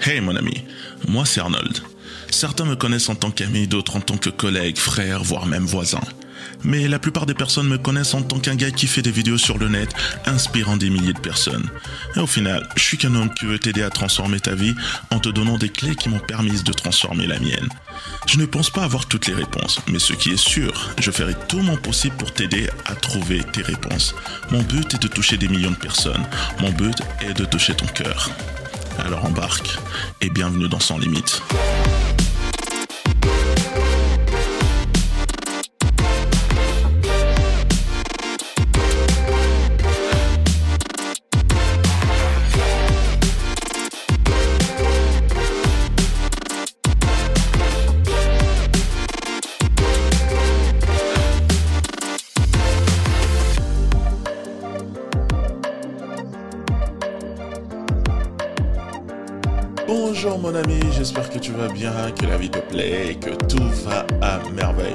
Hey mon ami, moi c'est Arnold. Certains me connaissent en tant qu'ami, d'autres en tant que collègue, frère, voire même voisin. Mais la plupart des personnes me connaissent en tant qu'un gars qui fait des vidéos sur le net, inspirant des milliers de personnes. Et au final, je suis qu'un homme qui veut t'aider à transformer ta vie en te donnant des clés qui m'ont permis de transformer la mienne. Je ne pense pas avoir toutes les réponses, mais ce qui est sûr, je ferai tout mon possible pour t'aider à trouver tes réponses. Mon but est de toucher des millions de personnes. Mon but est de toucher ton cœur. Alors embarque et bienvenue dans Sans Limite. Bonjour mon ami, j'espère que tu vas bien, que la vie te plaît, que tout va à merveille.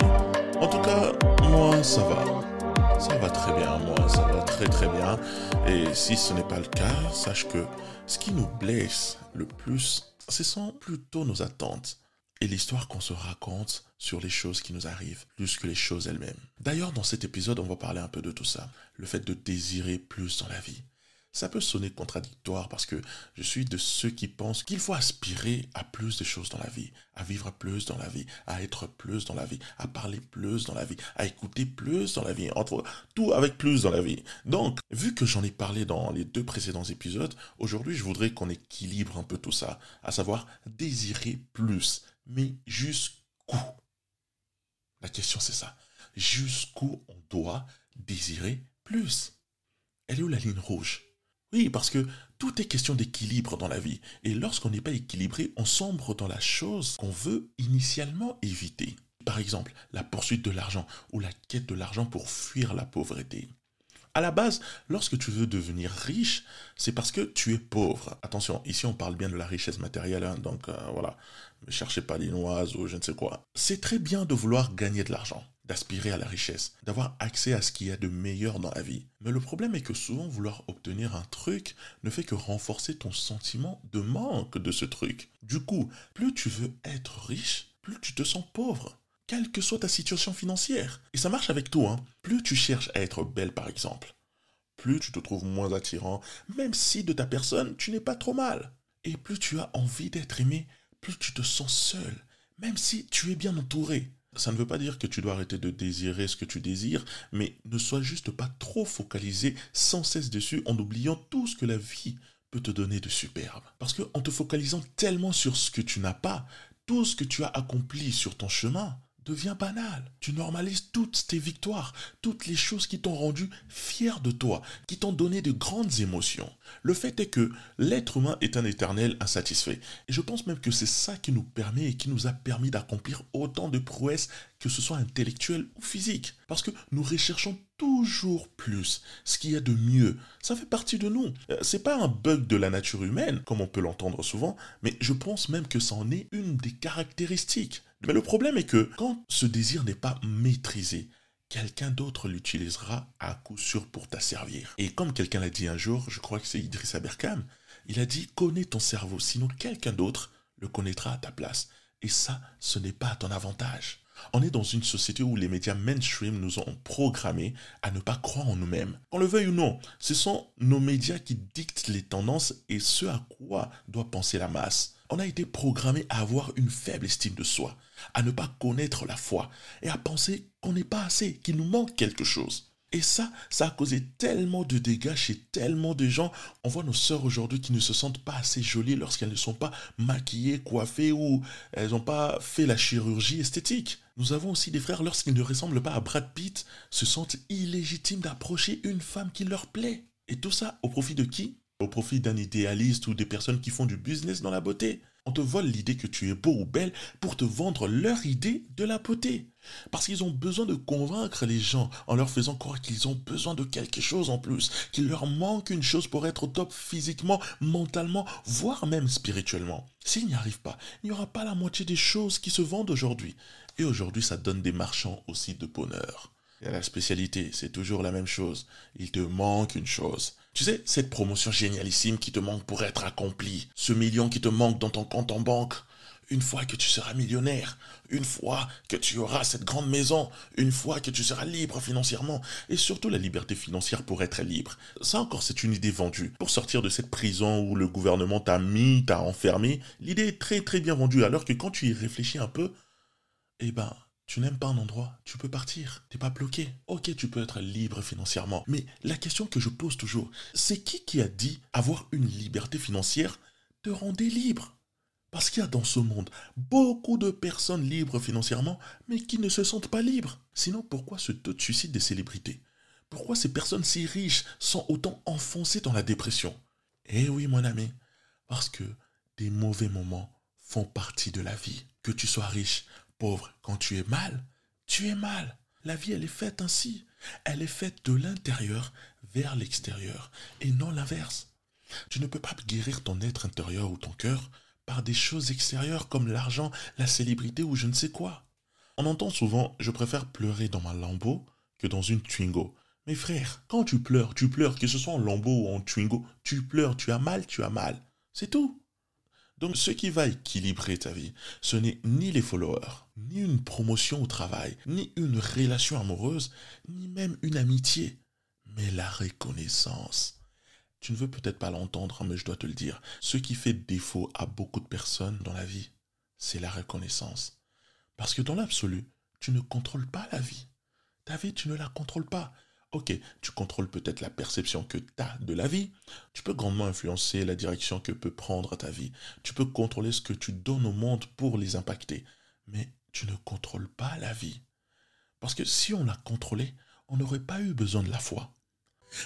En tout cas, moi ça va. Ça va très bien, moi ça va très très bien. Et si ce n'est pas le cas, sache que ce qui nous blesse le plus, ce sont plutôt nos attentes et l'histoire qu'on se raconte sur les choses qui nous arrivent, plus que les choses elles-mêmes. D'ailleurs, dans cet épisode, on va parler un peu de tout ça. Le fait de désirer plus dans la vie. Ça peut sonner contradictoire parce que je suis de ceux qui pensent qu'il faut aspirer à plus de choses dans la vie, à vivre plus dans la vie, à être plus dans la vie, à parler plus dans la vie, à écouter plus dans la vie, entre tout avec plus dans la vie. Donc, vu que j'en ai parlé dans les deux précédents épisodes, aujourd'hui je voudrais qu'on équilibre un peu tout ça, à savoir désirer plus, mais jusqu'où? La question c'est ça. Jusqu'où on doit désirer plus? Elle est où la ligne rouge? Oui, parce que tout est question d'équilibre dans la vie. Et lorsqu'on n'est pas équilibré, on sombre dans la chose qu'on veut initialement éviter. Par exemple, la poursuite de l'argent ou la quête de l'argent pour fuir la pauvreté. À la base, lorsque tu veux devenir riche, c'est parce que tu es pauvre. Attention, ici on parle bien de la richesse matérielle, hein, donc euh, voilà, ne cherchez pas les noises ou je ne sais quoi. C'est très bien de vouloir gagner de l'argent d'aspirer à la richesse, d'avoir accès à ce qu'il y a de meilleur dans la vie. Mais le problème est que souvent vouloir obtenir un truc ne fait que renforcer ton sentiment de manque de ce truc. Du coup, plus tu veux être riche, plus tu te sens pauvre, quelle que soit ta situation financière. Et ça marche avec tout, hein. Plus tu cherches à être belle par exemple, plus tu te trouves moins attirant, même si de ta personne tu n'es pas trop mal. Et plus tu as envie d'être aimé, plus tu te sens seul, même si tu es bien entouré ça ne veut pas dire que tu dois arrêter de désirer ce que tu désires, mais ne sois juste pas trop focalisé sans cesse dessus en oubliant tout ce que la vie peut te donner de superbe. Parce qu'en te focalisant tellement sur ce que tu n'as pas, tout ce que tu as accompli sur ton chemin, devient banal. Tu normalises toutes tes victoires, toutes les choses qui t'ont rendu fier de toi, qui t'ont donné de grandes émotions. Le fait est que l'être humain est un éternel insatisfait. Et je pense même que c'est ça qui nous permet et qui nous a permis d'accomplir autant de prouesses, que ce soit intellectuelles ou physiques. Parce que nous recherchons toujours plus, ce qu'il y a de mieux. Ça fait partie de nous. Euh, c'est pas un bug de la nature humaine, comme on peut l'entendre souvent, mais je pense même que ça en est une des caractéristiques. Mais le problème est que quand ce désir n'est pas maîtrisé, quelqu'un d'autre l'utilisera à coup sûr pour t'asservir. Et comme quelqu'un l'a dit un jour, je crois que c'est Idriss Aberkam, il a dit connais ton cerveau, sinon quelqu'un d'autre le connaîtra à ta place. Et ça, ce n'est pas à ton avantage. On est dans une société où les médias mainstream nous ont programmés à ne pas croire en nous-mêmes. Qu'on le veuille ou non, ce sont nos médias qui dictent les tendances et ce à quoi doit penser la masse. On a été programmé à avoir une faible estime de soi, à ne pas connaître la foi et à penser qu'on n'est pas assez, qu'il nous manque quelque chose. Et ça, ça a causé tellement de dégâts chez tellement de gens. On voit nos sœurs aujourd'hui qui ne se sentent pas assez jolies lorsqu'elles ne sont pas maquillées, coiffées ou elles n'ont pas fait la chirurgie esthétique. Nous avons aussi des frères, lorsqu'ils ne ressemblent pas à Brad Pitt, se sentent illégitimes d'approcher une femme qui leur plaît. Et tout ça au profit de qui? Au profit d'un idéaliste ou des personnes qui font du business dans la beauté. On te vole l'idée que tu es beau ou belle pour te vendre leur idée de la beauté. Parce qu'ils ont besoin de convaincre les gens en leur faisant croire qu'ils ont besoin de quelque chose en plus, qu'il leur manque une chose pour être au top physiquement, mentalement, voire même spirituellement. S'ils n'y arrivent pas, il n'y aura pas la moitié des choses qui se vendent aujourd'hui. Et aujourd'hui, ça donne des marchands aussi de bonheur. Et la spécialité, c'est toujours la même chose. Il te manque une chose. Tu sais, cette promotion génialissime qui te manque pour être accomplie, ce million qui te manque dans ton compte en banque, une fois que tu seras millionnaire, une fois que tu auras cette grande maison, une fois que tu seras libre financièrement, et surtout la liberté financière pour être libre. Ça encore, c'est une idée vendue. Pour sortir de cette prison où le gouvernement t'a mis, t'a enfermé, l'idée est très très bien vendue, alors que quand tu y réfléchis un peu, eh ben, tu n'aimes pas un endroit, tu peux partir, t'es pas bloqué. Ok, tu peux être libre financièrement, mais la question que je pose toujours, c'est qui qui a dit avoir une liberté financière te rendait libre? Parce qu'il y a dans ce monde beaucoup de personnes libres financièrement, mais qui ne se sentent pas libres. Sinon, pourquoi ce taux de suicide des célébrités? Pourquoi ces personnes si riches sont autant enfoncées dans la dépression? Eh oui, mon ami, parce que des mauvais moments font partie de la vie. Que tu sois riche, pauvre, quand tu es mal, tu es mal. La vie, elle est faite ainsi. Elle est faite de l'intérieur vers l'extérieur et non l'inverse. Tu ne peux pas guérir ton être intérieur ou ton cœur par des choses extérieures comme l'argent, la célébrité ou je ne sais quoi. On entend souvent je préfère pleurer dans ma lambeau que dans une Twingo. Mais frère, quand tu pleures, tu pleures, que ce soit en lambeau ou en Twingo, tu pleures, tu as mal, tu as mal. C'est tout. Donc ce qui va équilibrer ta vie, ce n'est ni les followers, ni une promotion au travail, ni une relation amoureuse, ni même une amitié, mais la reconnaissance. Tu ne veux peut-être pas l'entendre, mais je dois te le dire. Ce qui fait défaut à beaucoup de personnes dans la vie, c'est la reconnaissance. Parce que dans l'absolu, tu ne contrôles pas la vie. Ta vie, tu ne la contrôles pas. Ok, tu contrôles peut-être la perception que tu as de la vie. Tu peux grandement influencer la direction que peut prendre ta vie. Tu peux contrôler ce que tu donnes au monde pour les impacter. Mais tu ne contrôles pas la vie. Parce que si on la contrôlait, on n'aurait pas eu besoin de la foi.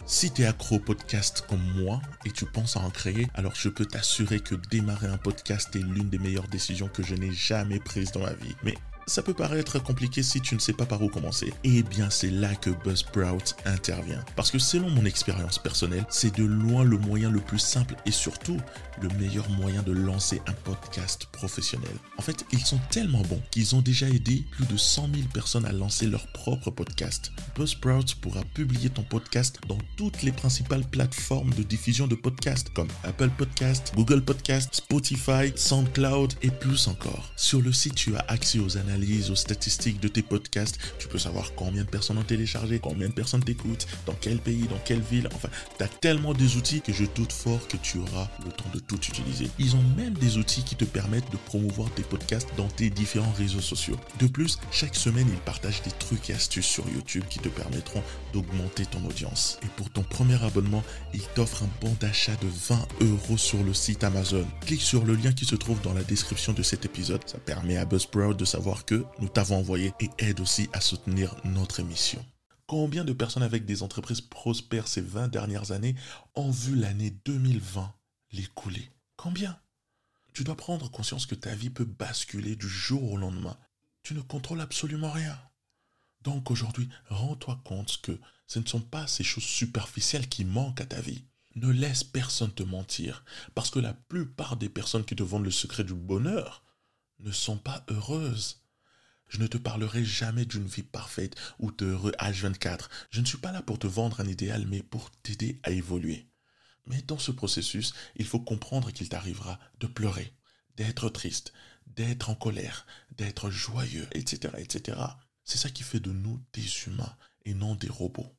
Si tu es accro au podcast comme moi et tu penses à en créer, alors je peux t'assurer que démarrer un podcast est l'une des meilleures décisions que je n'ai jamais prises dans ma vie. Mais ça peut paraître compliqué si tu ne sais pas par où commencer. Eh bien, c'est là que Buzzsprout intervient. Parce que selon mon expérience personnelle, c'est de loin le moyen le plus simple et surtout le meilleur moyen de lancer un podcast professionnel. En fait, ils sont tellement bons qu'ils ont déjà aidé plus de 100 000 personnes à lancer leur propre podcast. Buzzsprout pourra publier ton podcast dans toutes les principales plateformes de diffusion de podcasts comme Apple Podcast, Google Podcast, Spotify, SoundCloud et plus encore. Sur le site, tu as accès aux analyses aux statistiques de tes podcasts. Tu peux savoir combien de personnes ont téléchargé, combien de personnes t'écoutent, dans quel pays, dans quelle ville. Enfin, tu as tellement des outils que je doute fort que tu auras le temps de tout utiliser. Ils ont même des outils qui te permettent de promouvoir tes podcasts dans tes différents réseaux sociaux. De plus, chaque semaine, ils partagent des trucs et astuces sur YouTube qui te permettront d'augmenter ton audience. Et pour ton premier abonnement, ils t'offrent un bon d'achat de 20 euros sur le site Amazon. Clique sur le lien qui se trouve dans la description de cet épisode. Ça permet à Buzzsprout de savoir que nous t'avons envoyé et aide aussi à soutenir notre émission. Combien de personnes avec des entreprises prospères ces 20 dernières années ont vu l'année 2020 l'écouler? Combien? Tu dois prendre conscience que ta vie peut basculer du jour au lendemain. Tu ne contrôles absolument rien. Donc aujourd'hui, rends-toi compte que ce ne sont pas ces choses superficielles qui manquent à ta vie. Ne laisse personne te mentir, parce que la plupart des personnes qui te vendent le secret du bonheur ne sont pas heureuses. Je ne te parlerai jamais d'une vie parfaite ou de heureux H24. Je ne suis pas là pour te vendre un idéal, mais pour t'aider à évoluer. Mais dans ce processus, il faut comprendre qu'il t'arrivera de pleurer, d'être triste, d'être en colère, d'être joyeux, etc., etc. C'est ça qui fait de nous des humains et non des robots.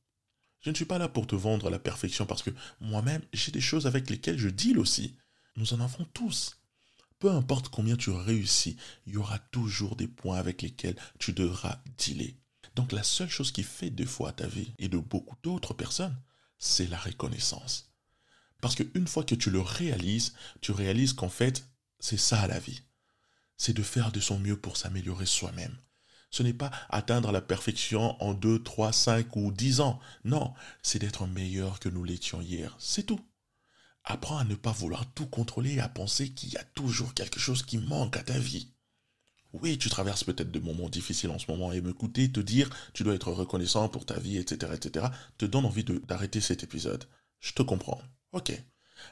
Je ne suis pas là pour te vendre la perfection parce que moi-même, j'ai des choses avec lesquelles je deal aussi. Nous en avons tous. Peu importe combien tu réussis, il y aura toujours des points avec lesquels tu devras dealer. Donc la seule chose qui fait défaut à ta vie et de beaucoup d'autres personnes, c'est la reconnaissance. Parce qu'une fois que tu le réalises, tu réalises qu'en fait, c'est ça la vie. C'est de faire de son mieux pour s'améliorer soi-même. Ce n'est pas atteindre la perfection en 2, 3, 5 ou 10 ans. Non, c'est d'être meilleur que nous l'étions hier. C'est tout. Apprends à ne pas vouloir tout contrôler et à penser qu'il y a toujours quelque chose qui manque à ta vie. Oui, tu traverses peut-être de moments difficiles en ce moment et m'écouter te dire tu dois être reconnaissant pour ta vie, etc., etc., te donne envie d'arrêter cet épisode. Je te comprends. Ok.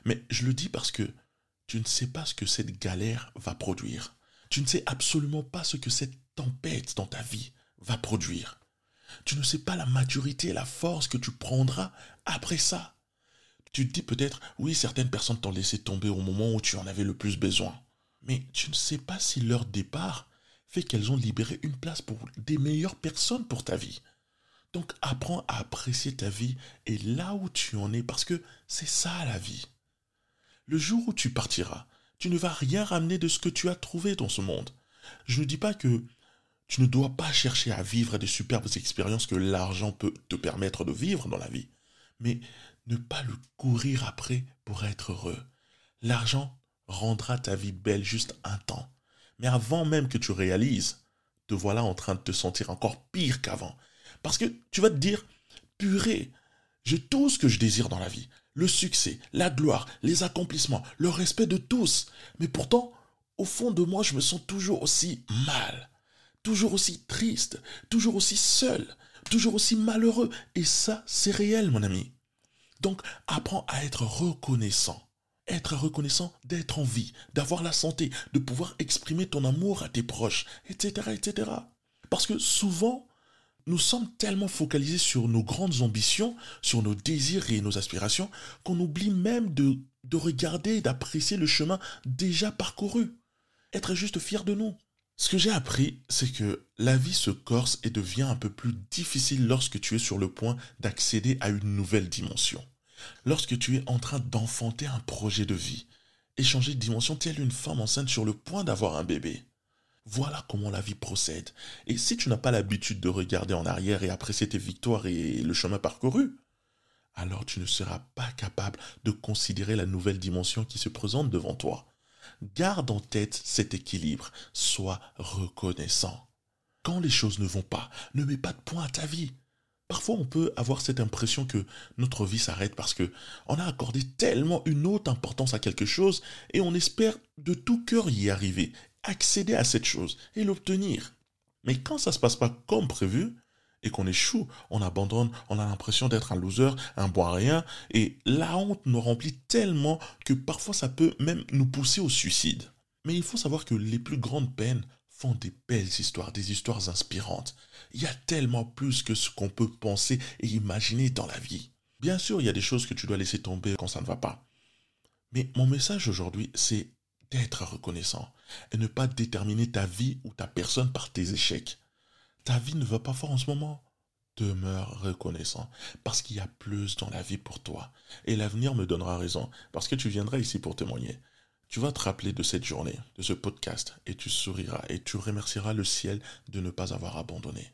Mais je le dis parce que tu ne sais pas ce que cette galère va produire. Tu ne sais absolument pas ce que cette tempête dans ta vie va produire. Tu ne sais pas la maturité et la force que tu prendras après ça. Tu te dis peut-être, oui, certaines personnes t'ont laissé tomber au moment où tu en avais le plus besoin. Mais tu ne sais pas si leur départ fait qu'elles ont libéré une place pour des meilleures personnes pour ta vie. Donc apprends à apprécier ta vie et là où tu en es parce que c'est ça la vie. Le jour où tu partiras, tu ne vas rien ramener de ce que tu as trouvé dans ce monde. Je ne dis pas que tu ne dois pas chercher à vivre des superbes expériences que l'argent peut te permettre de vivre dans la vie, mais ne pas le courir après pour être heureux. L'argent rendra ta vie belle juste un temps. Mais avant même que tu réalises, te voilà en train de te sentir encore pire qu'avant. Parce que tu vas te dire, purée, j'ai tout ce que je désire dans la vie. Le succès, la gloire, les accomplissements, le respect de tous. Mais pourtant, au fond de moi, je me sens toujours aussi mal, toujours aussi triste, toujours aussi seul, toujours aussi malheureux. Et ça, c'est réel, mon ami. Donc, apprends à être reconnaissant être reconnaissant d'être en vie, d'avoir la santé, de pouvoir exprimer ton amour à tes proches, etc., etc. Parce que souvent, nous sommes tellement focalisés sur nos grandes ambitions, sur nos désirs et nos aspirations, qu'on oublie même de, de regarder et d'apprécier le chemin déjà parcouru. Être juste fier de nous. Ce que j'ai appris, c'est que la vie se corse et devient un peu plus difficile lorsque tu es sur le point d'accéder à une nouvelle dimension. Lorsque tu es en train d'enfanter un projet de vie, échanger de dimension telle une femme enceinte sur le point d'avoir un bébé. Voilà comment la vie procède. Et si tu n'as pas l'habitude de regarder en arrière et apprécier tes victoires et le chemin parcouru, alors tu ne seras pas capable de considérer la nouvelle dimension qui se présente devant toi. Garde en tête cet équilibre, sois reconnaissant. Quand les choses ne vont pas, ne mets pas de point à ta vie. Parfois, on peut avoir cette impression que notre vie s'arrête parce que on a accordé tellement une haute importance à quelque chose et on espère de tout cœur y arriver, accéder à cette chose et l'obtenir. Mais quand ça se passe pas comme prévu et qu'on échoue, on abandonne, on a l'impression d'être un loser, un bois rien et la honte nous remplit tellement que parfois ça peut même nous pousser au suicide. Mais il faut savoir que les plus grandes peines font des belles histoires, des histoires inspirantes. Il y a tellement plus que ce qu'on peut penser et imaginer dans la vie. Bien sûr, il y a des choses que tu dois laisser tomber quand ça ne va pas. Mais mon message aujourd'hui, c'est d'être reconnaissant et ne pas déterminer ta vie ou ta personne par tes échecs. Ta vie ne va pas fort en ce moment. Demeure reconnaissant parce qu'il y a plus dans la vie pour toi. Et l'avenir me donnera raison parce que tu viendras ici pour témoigner. Tu vas te rappeler de cette journée, de ce podcast, et tu souriras et tu remercieras le ciel de ne pas avoir abandonné.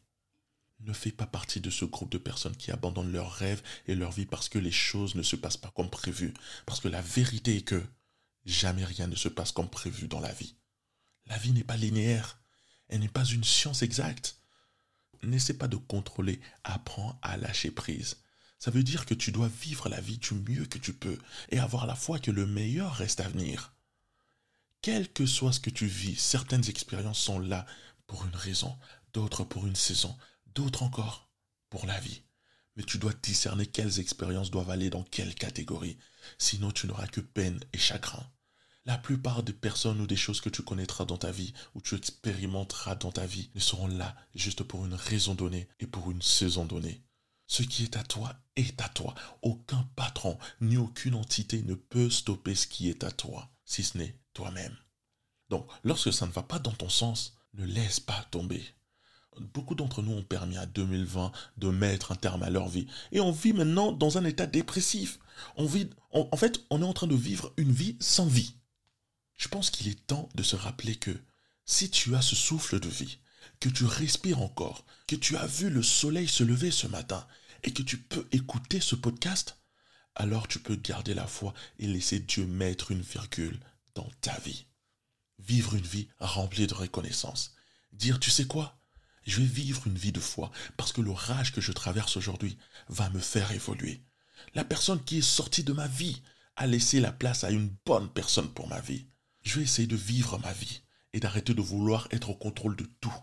Ne fais pas partie de ce groupe de personnes qui abandonnent leurs rêves et leur vie parce que les choses ne se passent pas comme prévu. Parce que la vérité est que jamais rien ne se passe comme prévu dans la vie. La vie n'est pas linéaire. Elle n'est pas une science exacte. N'essaie pas de contrôler. Apprends à lâcher prise. Ça veut dire que tu dois vivre la vie du mieux que tu peux et avoir la foi que le meilleur reste à venir. Quel que soit ce que tu vis, certaines expériences sont là pour une raison, d'autres pour une saison, d'autres encore pour la vie. Mais tu dois discerner quelles expériences doivent aller dans quelle catégorie, sinon tu n'auras que peine et chagrin. La plupart des personnes ou des choses que tu connaîtras dans ta vie ou tu expérimenteras dans ta vie ne seront là juste pour une raison donnée et pour une saison donnée. Ce qui est à toi est à toi. Aucun patron ni aucune entité ne peut stopper ce qui est à toi, si ce n'est toi-même. Donc, lorsque ça ne va pas dans ton sens, ne laisse pas tomber. Beaucoup d'entre nous ont permis à 2020 de mettre un terme à leur vie. Et on vit maintenant dans un état dépressif. En fait, on est en train de vivre une vie sans vie. Je pense qu'il est temps de se rappeler que si tu as ce souffle de vie, que tu respires encore, que tu as vu le soleil se lever ce matin et que tu peux écouter ce podcast, alors tu peux garder la foi et laisser Dieu mettre une virgule dans ta vie. Vivre une vie remplie de reconnaissance. Dire, tu sais quoi? Je vais vivre une vie de foi parce que l'orage que je traverse aujourd'hui va me faire évoluer. La personne qui est sortie de ma vie à laisser la place à une bonne personne pour ma vie. Je vais essayer de vivre ma vie et d'arrêter de vouloir être au contrôle de tout.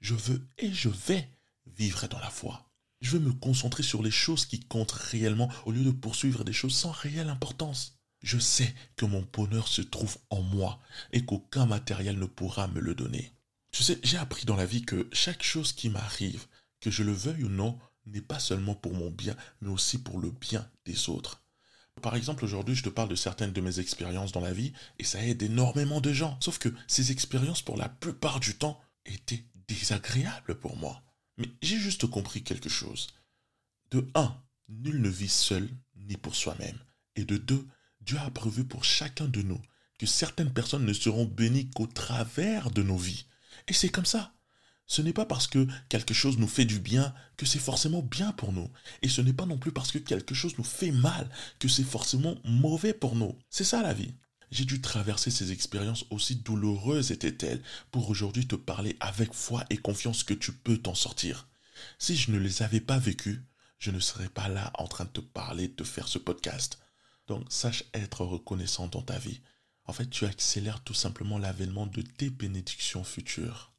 Je veux et je vais vivre dans la foi. Je veux me concentrer sur les choses qui comptent réellement au lieu de poursuivre des choses sans réelle importance. Je sais que mon bonheur se trouve en moi et qu'aucun matériel ne pourra me le donner. Tu sais, j'ai appris dans la vie que chaque chose qui m'arrive, que je le veuille ou non, n'est pas seulement pour mon bien, mais aussi pour le bien des autres. Par exemple, aujourd'hui, je te parle de certaines de mes expériences dans la vie et ça aide énormément de gens. Sauf que ces expériences, pour la plupart du temps, étaient désagréables pour moi. Mais j'ai juste compris quelque chose. De un, nul ne vit seul ni pour soi-même. Et de deux, Dieu a prévu pour chacun de nous que certaines personnes ne seront bénies qu'au travers de nos vies. Et c'est comme ça. Ce n'est pas parce que quelque chose nous fait du bien que c'est forcément bien pour nous. Et ce n'est pas non plus parce que quelque chose nous fait mal que c'est forcément mauvais pour nous. C'est ça la vie. J'ai dû traverser ces expériences aussi douloureuses étaient-elles pour aujourd'hui te parler avec foi et confiance que tu peux t'en sortir. Si je ne les avais pas vécues, je ne serais pas là en train de te parler, de faire ce podcast. Donc sache être reconnaissant dans ta vie. En fait, tu accélères tout simplement l'avènement de tes bénédictions futures.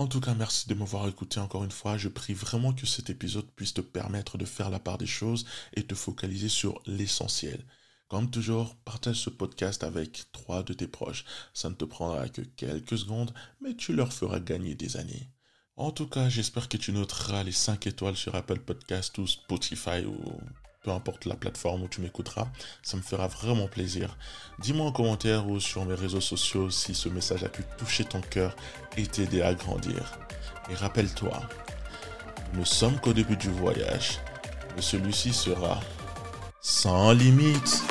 En tout cas, merci de m'avoir écouté encore une fois. Je prie vraiment que cet épisode puisse te permettre de faire la part des choses et te focaliser sur l'essentiel. Comme toujours, partage ce podcast avec trois de tes proches. Ça ne te prendra que quelques secondes, mais tu leur feras gagner des années. En tout cas, j'espère que tu noteras les 5 étoiles sur Apple Podcast ou Spotify ou peu importe la plateforme où tu m'écouteras, ça me fera vraiment plaisir. Dis-moi en commentaire ou sur mes réseaux sociaux si ce message a pu toucher ton cœur et t'aider à grandir. Et rappelle-toi, nous ne sommes qu'au début du voyage, mais celui-ci sera sans limite.